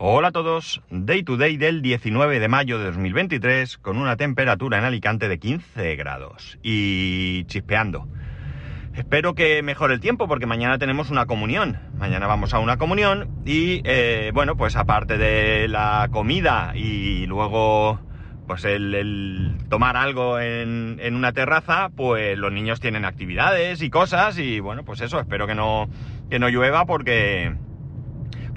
Hola a todos, Day to Day del 19 de mayo de 2023 con una temperatura en Alicante de 15 grados y chispeando. Espero que mejore el tiempo porque mañana tenemos una comunión. Mañana vamos a una comunión y eh, bueno, pues aparte de la comida y luego pues el, tomar algo en, en, una terraza, pues los niños tienen actividades y cosas y bueno, pues eso, espero que no, que no llueva porque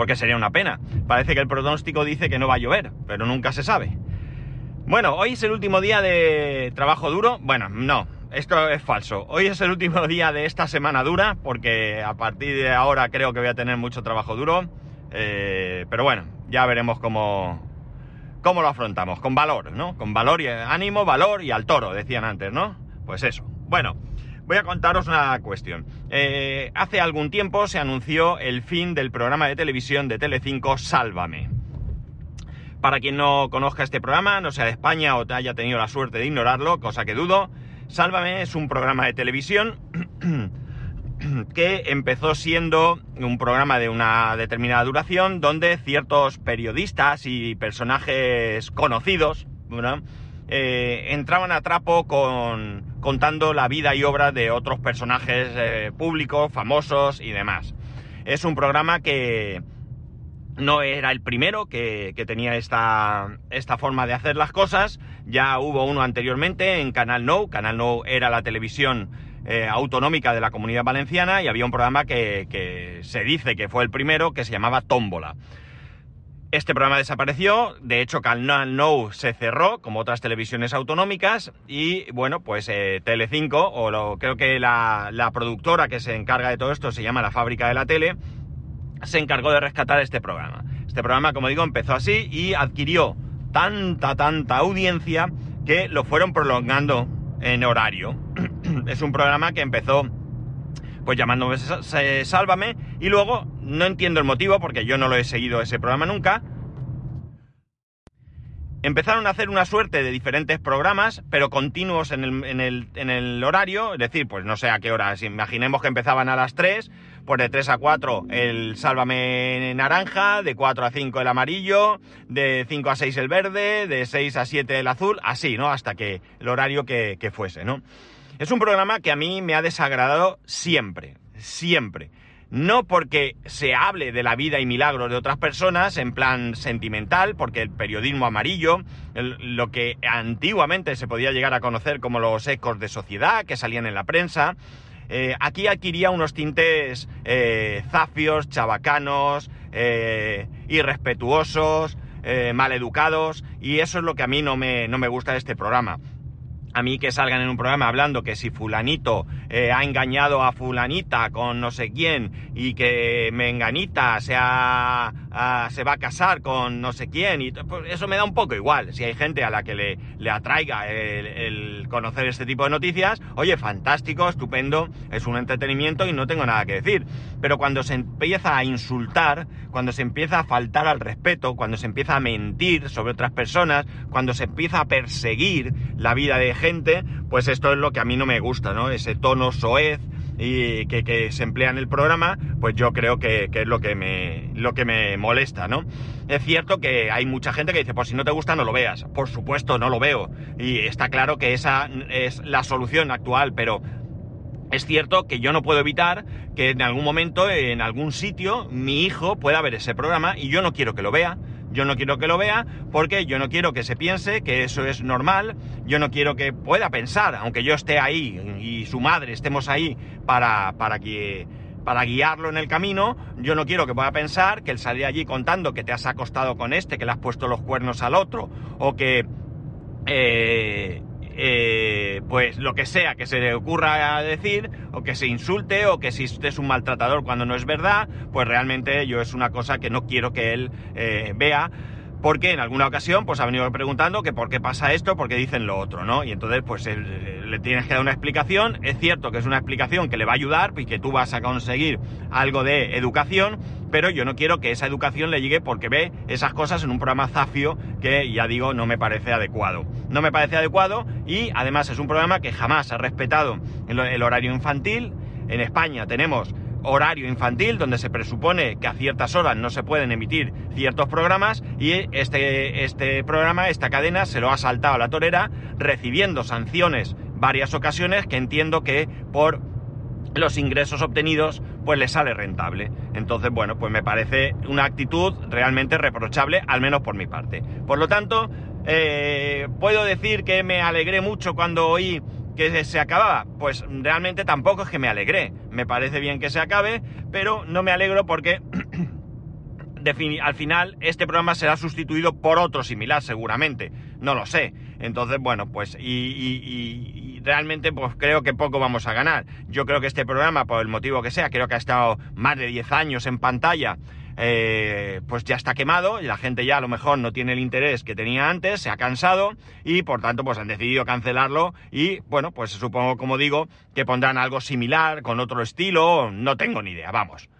porque sería una pena. Parece que el pronóstico dice que no va a llover, pero nunca se sabe. Bueno, hoy es el último día de trabajo duro. Bueno, no, esto es falso. Hoy es el último día de esta semana dura, porque a partir de ahora creo que voy a tener mucho trabajo duro. Eh, pero bueno, ya veremos cómo, cómo lo afrontamos. Con valor, ¿no? Con valor y ánimo, valor y al toro, decían antes, ¿no? Pues eso. Bueno, voy a contaros una cuestión. Eh, hace algún tiempo se anunció el fin del programa de televisión de Telecinco Sálvame. Para quien no conozca este programa, no sea de España o haya tenido la suerte de ignorarlo, cosa que dudo, Sálvame es un programa de televisión que empezó siendo un programa de una determinada duración donde ciertos periodistas y personajes conocidos eh, entraban a trapo con, contando la vida y obra de otros personajes eh, públicos, famosos y demás. Es un programa que no era el primero que, tenía esta, esta, forma de hacer las cosas, ya hubo uno anteriormente en Canal No, Canal No era la televisión eh, autonómica de la comunidad valenciana y había un programa que se dice que fue el primero que se llamaba Tómbola. Este programa desapareció, de hecho Canal No se cerró, como otras televisiones autonómicas, y bueno, pues eh, Telecinco, o lo, creo que la, productora que se encarga de todo esto se llama La Fábrica de la Tele, se encargó de rescatar este programa. Este programa, como digo, empezó así y adquirió tanta, tanta audiencia que lo fueron prolongando en horario. es un programa que empezó pues llamándome Sálvame, y luego no entiendo el motivo, porque yo no lo he seguido ese programa nunca, empezaron a hacer una suerte de diferentes programas, pero continuos en el, en, el, en el, horario, es decir, pues no sé a qué hora, si imaginemos que empezaban a las 3, pues de 3 a 4 el Sálvame naranja, de 4 a 5 el amarillo, de 5 a 6 el verde, de 6 a 7 el azul, así, ¿no? Hasta que el horario que, que fuese, ¿no? Es un programa que a mí me ha desagradado siempre, siempre. No porque se hable de la vida y milagros de otras personas en plan sentimental, porque el periodismo amarillo, lo que antiguamente se podía llegar a conocer como los ecos de sociedad que salían en la prensa, eh, aquí adquiría unos tintes eh, zafios, chabacanos, eh, irrespetuosos, eh, maleducados, y eso es lo que a mí no me, no me gusta de este programa a mí que salgan en un programa hablando que si fulanito eh, ha engañado a fulanita con no sé quién y que menganita se, ha, a, se va a casar con no sé quién y pues eso me da un poco igual. Si hay gente a la que le, le atraiga el, el, conocer este tipo de noticias, oye, fantástico, estupendo, es un entretenimiento y no tengo nada que decir. Pero cuando se empieza a insultar, cuando se empieza a faltar al respeto, cuando se empieza a mentir sobre otras personas, cuando se empieza a perseguir la vida de gente, pues esto es lo que a mí no me gusta, ¿no? Ese tono soez y que, se emplea en el programa, pues yo creo que, que, es lo que, me, lo que me molesta, ¿no? Es cierto que hay mucha gente que dice, pues si no te gusta no lo veas. Por supuesto, no lo veo. Y está claro que esa es la solución actual, pero es cierto que yo no puedo evitar que en algún momento, en algún sitio, mi hijo pueda ver ese programa y yo no quiero que lo vea. Yo no quiero que lo vea porque yo no quiero que se piense que eso es normal, yo no quiero que pueda pensar, aunque yo esté ahí y su madre estemos ahí para, para que para guiarlo en el camino, yo no quiero que pueda pensar que él salir allí contando que te has acostado con este, que le has puesto los cuernos al otro, o que eh, eh, pues lo que sea que se le ocurra decir, o que se insulte, o que si usted es un maltratador cuando no es verdad, pues realmente yo es una cosa que no quiero que él eh, vea porque en alguna ocasión pues ha venido preguntando que por qué pasa esto, por qué dicen lo otro, ¿no? Y entonces pues eh, le tienes que dar una explicación, es cierto que es una explicación que le va a ayudar y que tú vas a conseguir algo de educación, pero yo no quiero que esa educación le llegue porque ve esas cosas en un programa zafio que ya digo no me parece adecuado. No me parece adecuado y además es un programa que jamás ha respetado el horario infantil. En España tenemos horario infantil donde se presupone que a ciertas horas no se pueden emitir ciertos programas y este, este programa, esta cadena, se lo ha saltado a la torera recibiendo sanciones varias ocasiones que entiendo que por los ingresos obtenidos pues le sale rentable. Entonces, bueno, pues me parece una actitud realmente reprochable, al menos por mi parte. Por lo tanto, eh, puedo decir que me alegré mucho cuando oí que se acababa. Pues realmente tampoco es que me alegré. Me parece bien que se acabe, pero no me alegro porque al final este programa será sustituido por otro similar seguramente. No lo sé. Entonces, bueno, pues y, realmente pues creo que poco vamos a ganar. Yo creo que este programa, por el motivo que sea, creo que ha estado más de 10 años en pantalla eh, pues ya está quemado y la gente ya a lo mejor no tiene el interés que tenía antes, se ha cansado y por tanto pues han decidido cancelarlo y bueno, pues supongo como digo que pondrán algo similar con otro estilo, no tengo ni idea, vamos.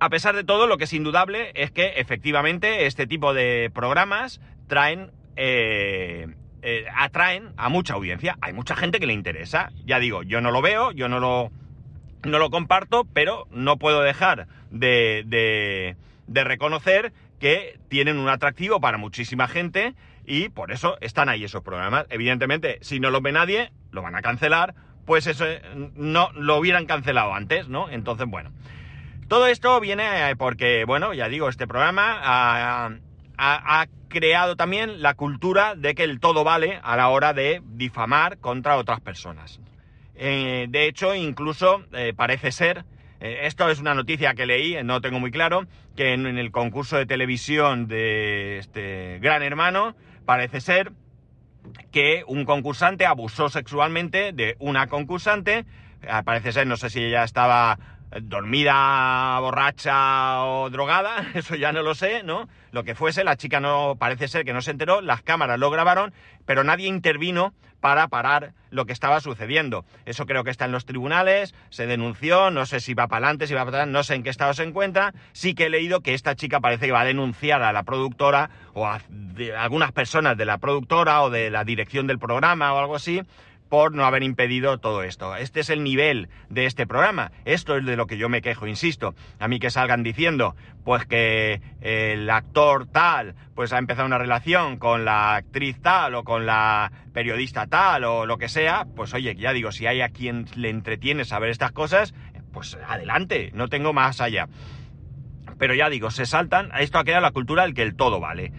A pesar de todo, lo que es indudable es que efectivamente este tipo de programas traen eh, eh, atraen a mucha audiencia. Hay mucha gente que le interesa. Ya digo, yo no lo veo, yo no lo, no lo comparto, pero no puedo dejar de, reconocer que tienen un atractivo para muchísima gente y por eso están ahí esos programas. Evidentemente, si no lo ve nadie, lo van a cancelar, pues eso eh, no lo hubieran cancelado antes, ¿no? Entonces, bueno. Todo esto viene eh, porque, bueno, ya digo, este programa ha, ha, creado también la cultura de que el todo vale a la hora de difamar contra otras personas. Eh, de hecho, incluso parece ser eh, esto es una noticia que leí, no tengo muy claro, que en, el concurso de televisión de este Gran Hermano parece ser que un concursante abusó sexualmente de una concursante. Eh, parece ser, no sé si ella estaba dormida, borracha o drogada, eso ya no lo sé, ¿no? Lo que fuese, la chica no parece ser que no se enteró, las cámaras lo grabaron, pero nadie intervino para parar lo que estaba sucediendo. Eso creo que está en los tribunales, se denunció, no sé si va para adelante, si va para atrás, no sé en qué estado se encuentra. Sí que he leído que esta chica parece que va a denunciar a la productora o a algunas personas de la productora o de la dirección del programa o algo así por no haber impedido todo esto. Este es el nivel de este programa. Esto es de lo que yo me quejo, insisto. A mí que salgan diciendo, pues que el actor tal, pues ha empezado una relación con la actriz tal o con la periodista tal o lo que sea, pues oye, ya digo, si hay a quien le entretiene saber estas cosas, pues adelante, no tengo más allá. Pero ya digo, se saltan, esto ha quedado la cultura del que el todo vale.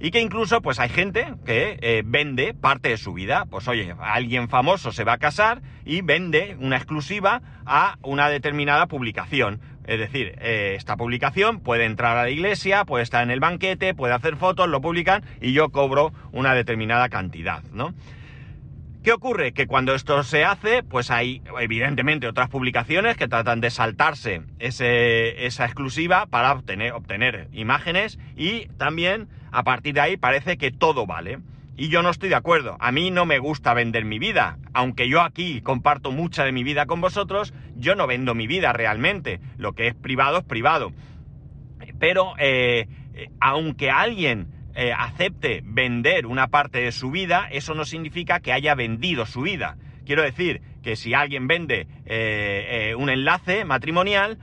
Y que incluso pues hay gente que eh, vende parte de su vida. Pues oye, alguien famoso se va a casar y vende una exclusiva a una determinada publicación. Es decir, eh, esta publicación puede entrar a la iglesia, puede estar en el banquete, puede hacer fotos, lo publican y yo cobro una determinada cantidad, ¿no? ¿Qué ocurre? Que cuando esto se hace, pues hay evidentemente otras publicaciones que tratan de saltarse esa exclusiva para obtener, obtener imágenes y también a partir de ahí parece que todo vale. Y yo no estoy de acuerdo. A mí no me gusta vender mi vida. Aunque yo aquí comparto mucha de mi vida con vosotros, yo no vendo mi vida realmente. Lo que es privado es privado. Pero eh, eh, aunque alguien eh, acepte vender una parte de su vida, eso no significa que haya vendido su vida. Quiero decir que si alguien vende eh, eh, un enlace matrimonial,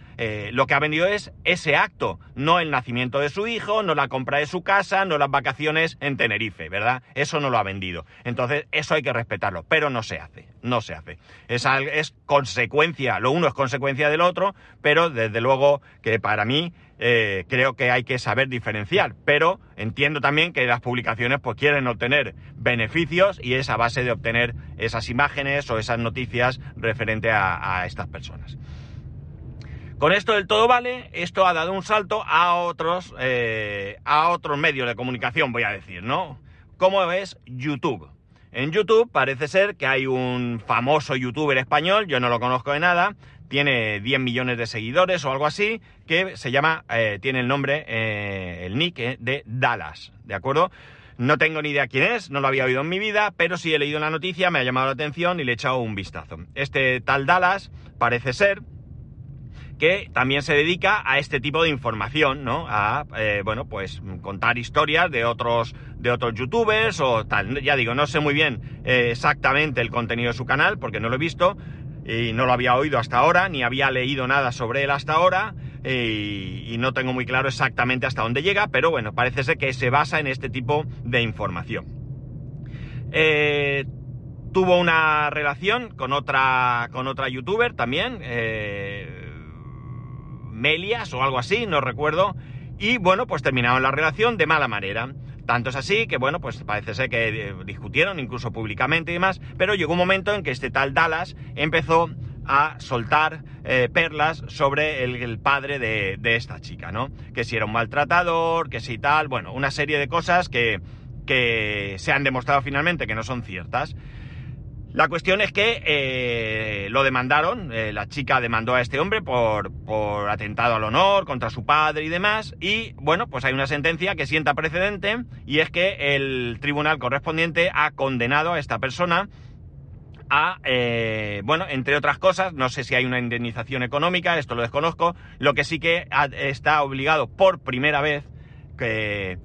lo que ha vendido es ese acto, no el nacimiento de su hijo, no la compra de su casa, no las vacaciones en Tenerife, ¿verdad? Eso no lo ha vendido. Entonces, eso hay que respetarlo, pero no se hace, no se hace. Es, es consecuencia, lo uno es consecuencia del otro, pero desde luego que para mí eh, creo que hay que saber diferenciar, pero entiendo también que las publicaciones pues quieren obtener beneficios y es a base de obtener esas imágenes o esas noticias referente a, estas personas. Con esto del todo vale, esto ha dado un salto a otros, eh, a otros medios de comunicación, voy a decir, ¿no? como es YouTube. En YouTube parece ser que hay un famoso youtuber español, yo no lo conozco de nada, tiene 10 millones de seguidores o algo así, que se llama, eh, tiene el nombre, eh, el nick de Dallas, ¿de acuerdo? No tengo ni idea quién es, no lo había oído en mi vida, pero sí he leído la noticia, me ha llamado la atención y le he echado un vistazo. Este tal Dallas parece ser que también se dedica a este tipo de información, ¿no? A, eh, bueno, pues contar historias de otros, de otros youtubers o tal. Ya digo, no sé muy bien eh, exactamente el contenido de su canal porque no lo he visto y no lo había oído hasta ahora, ni había leído nada sobre él hasta ahora y, y no tengo muy claro exactamente hasta dónde llega, pero bueno, parece ser que se basa en este tipo de información. Eh, tuvo una relación con otra, con otra youtuber también, eh, Melias o algo así, no recuerdo. Y bueno, pues terminaron la relación de mala manera. Tanto es así que, bueno, pues parece ser que eh, discutieron incluso públicamente y demás, pero llegó un momento en que este tal Dallas empezó a soltar eh, perlas sobre el, padre de, de, esta chica, ¿no? Que si era un maltratador, que si tal, bueno, una serie de cosas que, que se han demostrado finalmente que no son ciertas. La cuestión es que eh, lo demandaron, eh, la chica demandó a este hombre por, por, atentado al honor contra su padre y demás, y bueno, pues hay una sentencia que sienta precedente y es que el tribunal correspondiente ha condenado a esta persona a, eh, bueno, entre otras cosas, no sé si hay una indemnización económica, esto lo desconozco, lo que sí que está obligado por primera vez que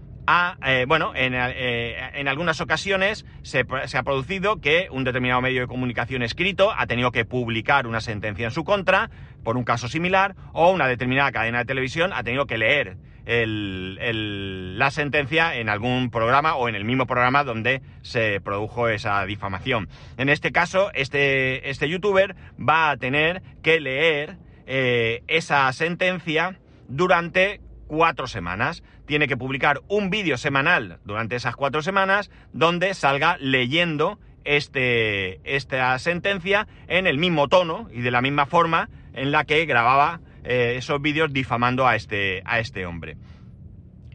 eh, bueno, en, eh, en, algunas ocasiones se, ha producido que un determinado medio de comunicación escrito ha tenido que publicar una sentencia en su contra por un caso similar o una determinada cadena de televisión ha tenido que leer la sentencia en algún programa o en el mismo programa donde se produjo esa difamación. En este caso, este, este youtuber va a tener que leer eh, esa sentencia durante cuatro semanas. Tiene que publicar un vídeo semanal durante esas cuatro semanas donde salga leyendo este, esta sentencia en el mismo tono y de la misma forma en la que grababa eh, esos vídeos difamando a este, a este hombre.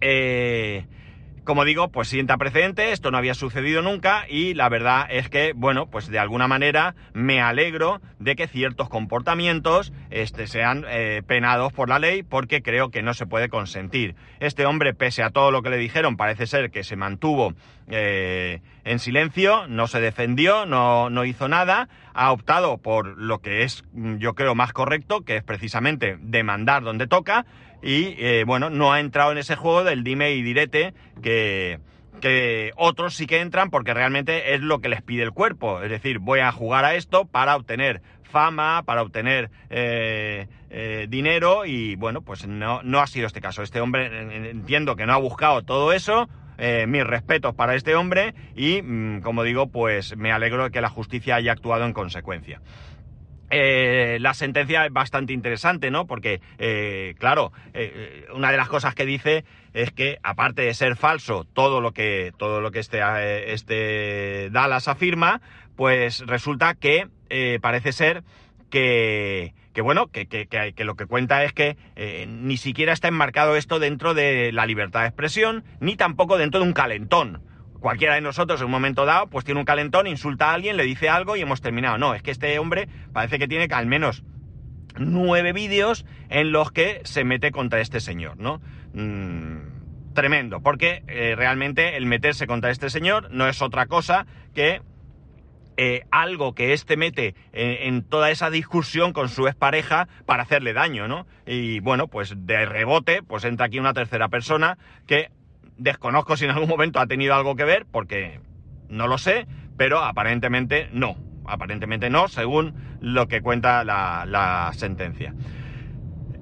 Eh, como digo, pues sienta precedente, esto no había sucedido nunca y la verdad es que, bueno, pues de alguna manera me alegro de que ciertos comportamientos este, sean eh, penados por la ley porque creo que no se puede consentir. Este hombre, pese a todo lo que le dijeron, parece ser que se mantuvo eh, en silencio, no se defendió, no, no hizo nada, ha optado por lo que es, yo creo, más correcto, que es precisamente demandar donde toca, y eh, bueno, no ha entrado en ese juego del dime y direte que, que otros sí que entran porque realmente es lo que les pide el cuerpo. Es decir, voy a jugar a esto para obtener fama, para obtener eh, eh, dinero y bueno, pues no, no ha sido este caso. Este hombre entiendo que no ha buscado todo eso. Eh, mis respetos para este hombre y, mmm, como digo, pues me alegro de que la justicia haya actuado en consecuencia. Eh, la sentencia es bastante interesante, ¿no? Porque, eh, claro, eh, una de las cosas que dice es que, aparte de ser falso todo lo que, todo lo que este, este Dallas afirma, pues resulta que parece ser que, que bueno, que, que, que, lo que cuenta es que ni siquiera está enmarcado esto dentro de la libertad de expresión, ni tampoco dentro de un calentón cualquiera de nosotros en un momento dado, pues tiene un calentón, insulta a alguien, le dice algo y hemos terminado. No, es que este hombre parece que tiene al menos nueve vídeos en los que se mete contra este señor, ¿no? Mm, tremendo, porque eh, realmente el meterse contra este señor no es otra cosa que eh, algo que éste mete en, en, toda esa discusión con su expareja para hacerle daño, ¿no? Y bueno, pues de rebote, pues entra aquí una tercera persona que Desconozco si en algún momento ha tenido algo que ver, porque no lo sé, pero aparentemente no. Aparentemente no, según lo que cuenta la, sentencia.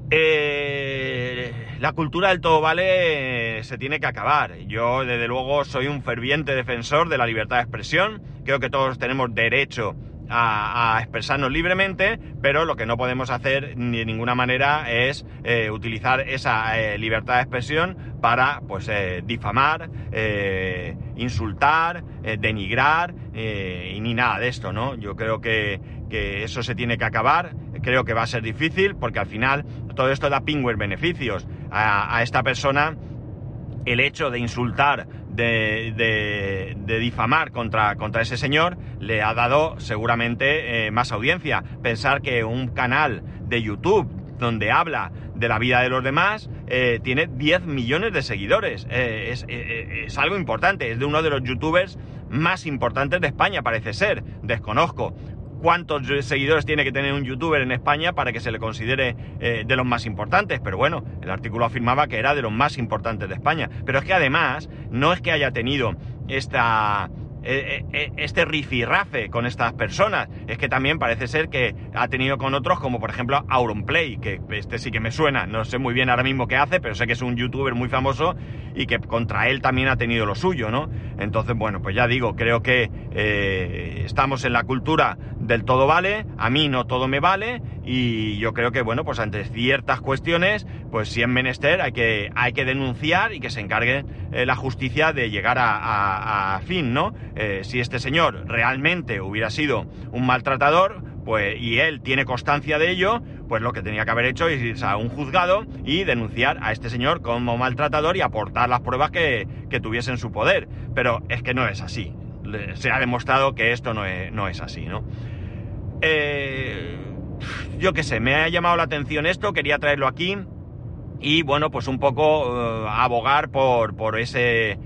Eh, la cultura del todo vale se tiene que acabar. Yo, desde luego, soy un ferviente defensor de la libertad de expresión. Creo que todos tenemos derecho a, expresarnos libremente, pero lo que no podemos hacer ni de ninguna manera es eh, utilizar esa eh, libertad de expresión para pues eh, difamar, insultar, denigrar y ni nada de esto, ¿no? Yo creo que, que, eso se tiene que acabar, creo que va a ser difícil porque al final todo esto da pingües beneficios a esta persona el hecho de insultar de, de, difamar contra, contra ese señor le ha dado seguramente eh, más audiencia. Pensar que un canal de YouTube donde habla de la vida de los demás, eh, tiene 10 millones de seguidores. Eh, es, es, algo importante, es de uno de los youtubers más importantes de España, parece ser. Desconozco cuántos seguidores tiene que tener un youtuber en España para que se le considere eh, de los más importantes, pero bueno, el artículo afirmaba que era de los más importantes de España. Pero es que además, no es que haya tenido esta este rifirrafe con estas personas. Es que también parece ser que ha tenido con otros, como por ejemplo Auronplay, que este sí que me suena, no sé muy bien ahora mismo qué hace, pero sé que es un youtuber muy famoso y que contra él también ha tenido lo suyo, ¿no? Entonces, bueno, pues ya digo, creo que estamos en la cultura del todo vale, a mí no todo me vale, y yo creo que, bueno, pues ante ciertas cuestiones, pues si es menester hay que, hay que denunciar y que se encargue la justicia de llegar a fin, ¿no? Eh, si este señor realmente hubiera sido un maltratador, pues, y él tiene constancia de ello, pues lo que tenía que haber hecho es irse a un juzgado y denunciar a este señor como maltratador y aportar las pruebas que, que tuviese su poder. Pero es que no es así. Se ha demostrado que esto no es, así, ¿no? Eh, yo qué sé, me ha llamado la atención esto, quería traerlo aquí y bueno, pues un poco eh, abogar por, por ese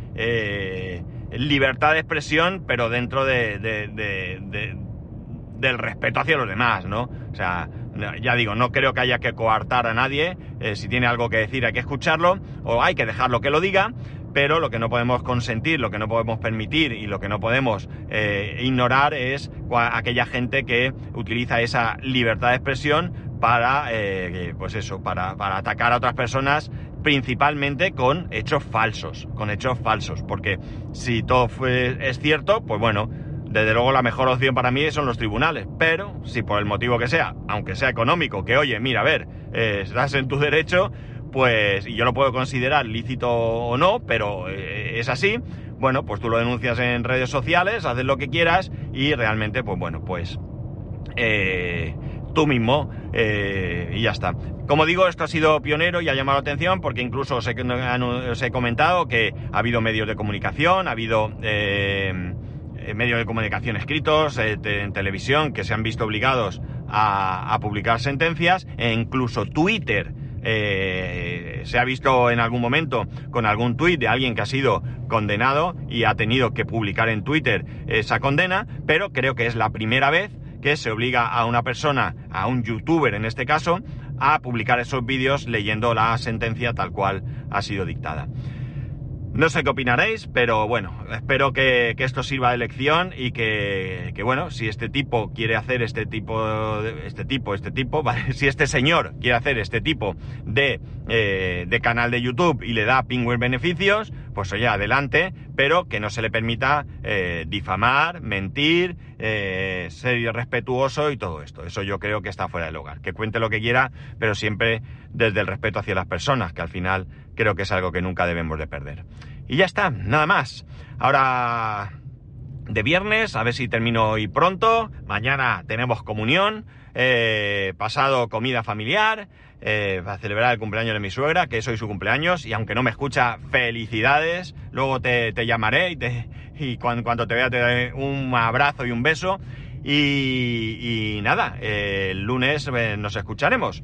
libertad de expresión, pero dentro de, del respeto hacia los demás, ¿no? O sea, ya digo, no creo que haya que coartar a nadie. Eh, si tiene algo que decir hay que escucharlo o hay que dejarlo que lo diga. Pero lo que no podemos consentir, lo que no podemos permitir y lo que no podemos eh, ignorar es aquella gente que utiliza esa libertad de expresión para, eh, pues eso, para, atacar a otras personas principalmente con hechos falsos, con hechos falsos, porque si todo es cierto, pues bueno, desde luego la mejor opción para mí son los tribunales, pero si por el motivo que sea, aunque sea económico, que oye, mira, a ver, eh, estás en tu derecho, pues, y yo lo puedo considerar lícito o no, pero eh, es así, bueno, pues tú lo denuncias en redes sociales, haces lo que quieras y realmente, pues bueno, pues... Eh, tú mismo eh, y ya está. Como digo, esto ha sido pionero y ha llamado la atención porque incluso os he, comentado que ha habido medios de comunicación, ha habido eh, medios de comunicación escritos, en televisión, que se han visto obligados a, publicar sentencias e incluso Twitter. Se ha visto en algún momento con algún tuit de alguien que ha sido condenado y ha tenido que publicar en Twitter esa condena, pero creo que es la primera vez que se obliga a una persona, a un youtuber en este caso, a publicar esos vídeos leyendo la sentencia tal cual ha sido dictada. No sé qué opinaréis, pero bueno, espero que, esto sirva de lección y que, bueno, si este tipo quiere hacer este tipo, este tipo, este tipo, si este señor quiere hacer este tipo de, eh, de canal de YouTube y le da pingües beneficios, pues oye, adelante, pero que no se le permita eh, difamar, mentir, eh, ser irrespetuoso y todo esto. Eso yo creo que está fuera del hogar. Que cuente lo que quiera, pero siempre desde el respeto hacia las personas, que al final creo que es algo que nunca debemos de perder. Y ya está, nada más. Ahora de viernes, a ver si termino hoy pronto. Mañana tenemos comunión. Eh, pasado comida familiar. Eh, para celebrar el cumpleaños de mi suegra, que es hoy su cumpleaños, y aunque no me escucha, felicidades, luego te, llamaré y, te, y cuando, te vea te daré un abrazo y un beso, y, nada, el lunes eh, nos escucharemos.